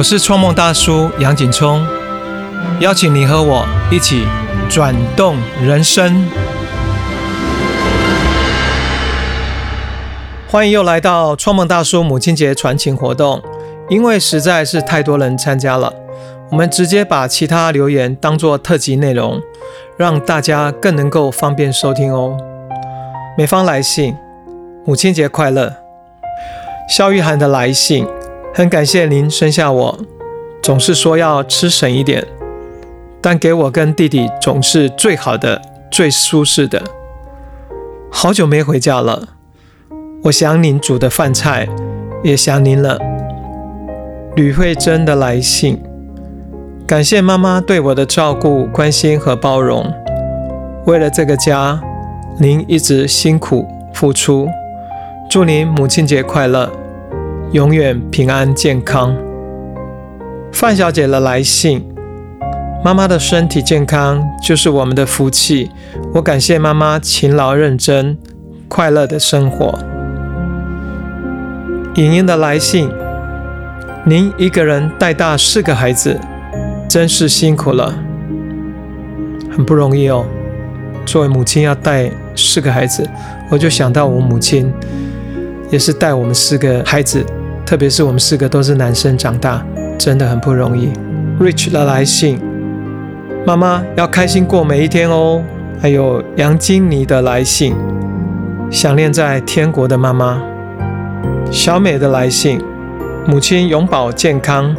我是创梦大叔杨景聪，邀请你和我一起转动人生。欢迎又来到创梦大叔母亲节传情活动，因为实在是太多人参加了，我们直接把其他留言当做特辑内容，让大家更能够方便收听哦。美方来信，母亲节快乐。肖玉涵的来信，很感谢您生下我，总是说要吃省一点，但给我跟弟弟总是最好的、最舒适的。好久没回家了，我想您煮的饭菜，也想您了。吕慧珍的来信，感谢妈妈对我的照顾、关心和包容，为了这个家，您一直辛苦付出。祝您母亲节快乐，永远平安健康。范小姐的来信：妈妈的身体健康就是我们的福气，我感谢妈妈勤劳认真、快乐的生活。莹莹的来信：您一个人带大四个孩子，真是辛苦了，很不容易哦。作为母亲要带四个孩子，我就想到我母亲。也是带我们四个孩子，特别是我们四个都是男生长大，真的很不容易。Rich 的来信，妈妈要开心过每一天哦。还有杨金妮的来信，想念在天国的妈妈。小美的来信，母亲永保健康。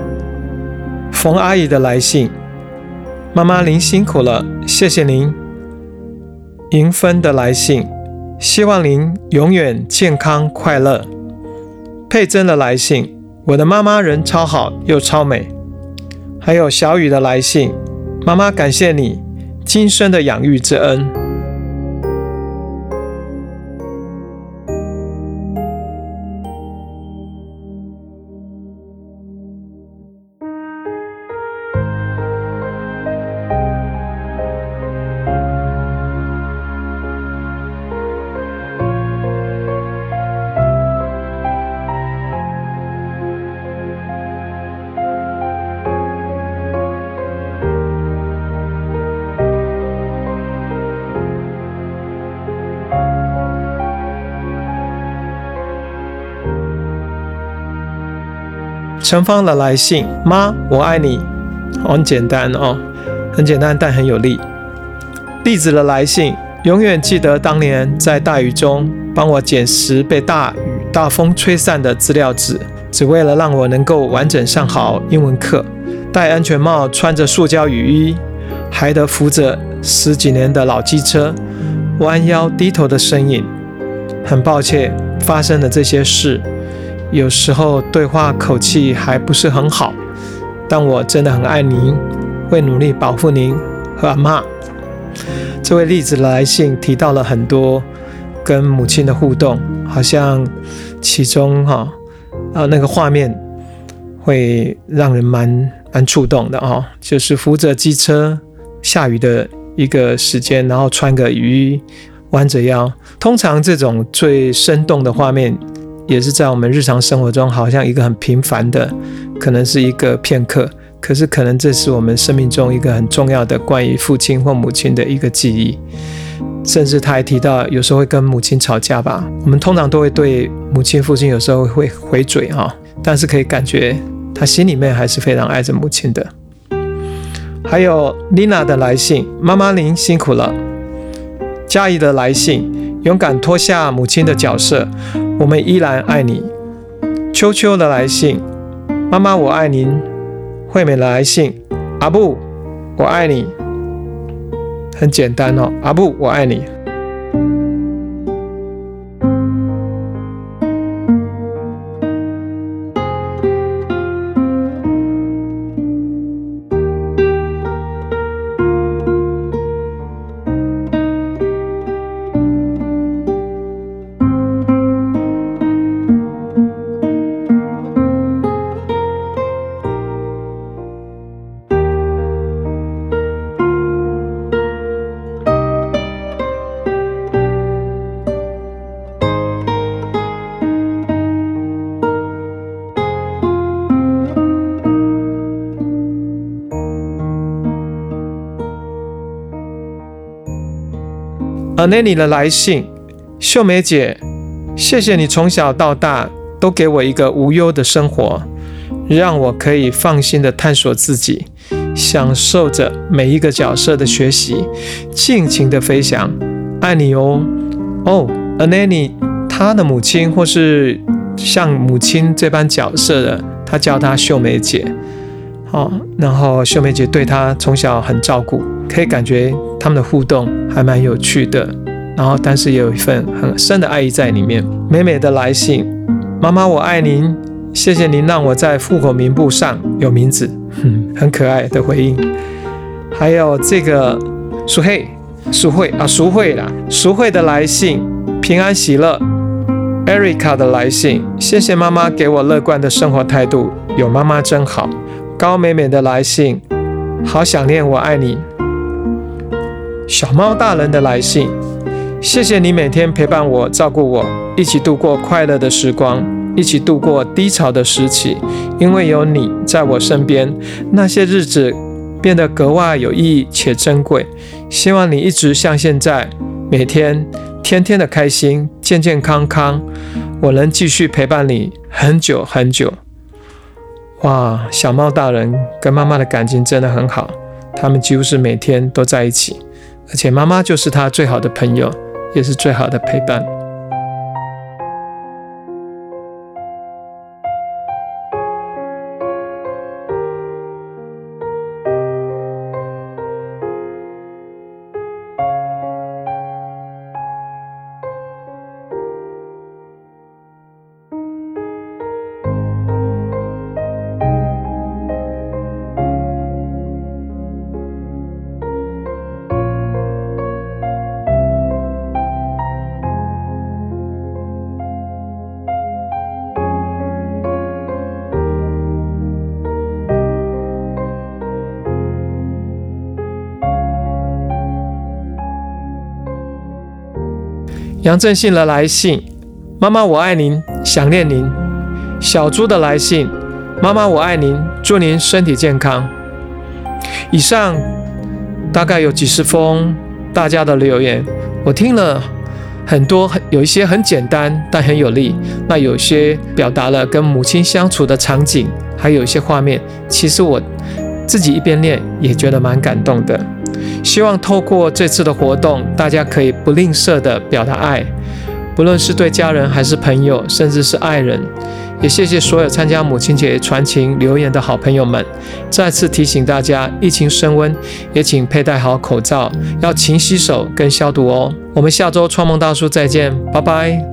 冯阿姨的来信，妈妈您辛苦了，谢谢您。银芬的来信。希望您永远健康快乐。佩珍的来信，我的妈妈人超好又超美。还有小雨的来信，妈妈感谢你今生的养育之恩。陈芳的来信：妈，我爱你。很简单哦，很简单，但很有力。栗子的来信：永远记得当年在大雨中帮我捡拾被大雨大风吹散的资料纸，只为了让我能够完整上好英文课。戴安全帽，穿着塑胶雨衣，还得扶着十几年的老机车，弯腰低头的身影。很抱歉发生的这些事。有时候对话口气还不是很好，但我真的很爱您，会努力保护您和阿妈。这位例子来信提到了很多跟母亲的互动，好像其中哈啊那个画面会让人蛮蛮触动的哦，就是扶着机车下雨的一个时间，然后穿个雨衣，弯着腰。通常这种最生动的画面。也是在我们日常生活中，好像一个很平凡的，可能是一个片刻，可是可能这是我们生命中一个很重要的关于父亲或母亲的一个记忆。甚至他还提到，有时候会跟母亲吵架吧。我们通常都会对母亲、父亲有时候会回嘴哈，但是可以感觉他心里面还是非常爱着母亲的。还有 Lina 的来信，妈妈您辛苦了。嘉怡的来信。勇敢脱下母亲的角色，我们依然爱你。秋秋的来信，妈妈我爱您。惠美的来信，阿布我爱你。很简单哦，阿布我爱你。A n n i 的来信，秀梅姐，谢谢你从小到大都给我一个无忧的生活，让我可以放心的探索自己，享受着每一个角色的学习，尽情的飞翔，爱你哦。哦，Annie，她的母亲或是像母亲这般角色的，她叫她秀梅姐。哦，然后秀梅姐对她从小很照顾，可以感觉他们的互动还蛮有趣的。然后，但是也有一份很深的爱意在里面。美美的来信，妈妈我爱您，谢谢您让我在户口名簿上有名字，很可爱的回应。还有这个淑慧，淑慧啊，淑慧啦，淑慧的来信，平安喜乐。Erica 的来信，谢谢妈妈给我乐观的生活态度，有妈妈真好。高美美的来信，好想念，我爱你。小猫大人的来信，谢谢你每天陪伴我、照顾我，一起度过快乐的时光，一起度过低潮的时期。因为有你在我身边，那些日子变得格外有意义且珍贵。希望你一直像现在，每天天天的开心、健健康康，我能继续陪伴你很久很久。哇，小猫大人跟妈妈的感情真的很好，他们几乎是每天都在一起，而且妈妈就是他最好的朋友，也是最好的陪伴。杨正信的来信：妈妈，我爱您，想念您。小猪的来信：妈妈，我爱您，祝您身体健康。以上大概有几十封大家的留言，我听了很多，很有一些很简单，但很有力。那有些表达了跟母亲相处的场景，还有一些画面。其实我自己一边念，也觉得蛮感动的。希望透过这次的活动，大家可以不吝啬地表达爱，不论是对家人还是朋友，甚至是爱人。也谢谢所有参加母亲节传情留言的好朋友们。再次提醒大家，疫情升温，也请佩戴好口罩，要勤洗手跟消毒哦。我们下周创梦大叔再见，拜拜。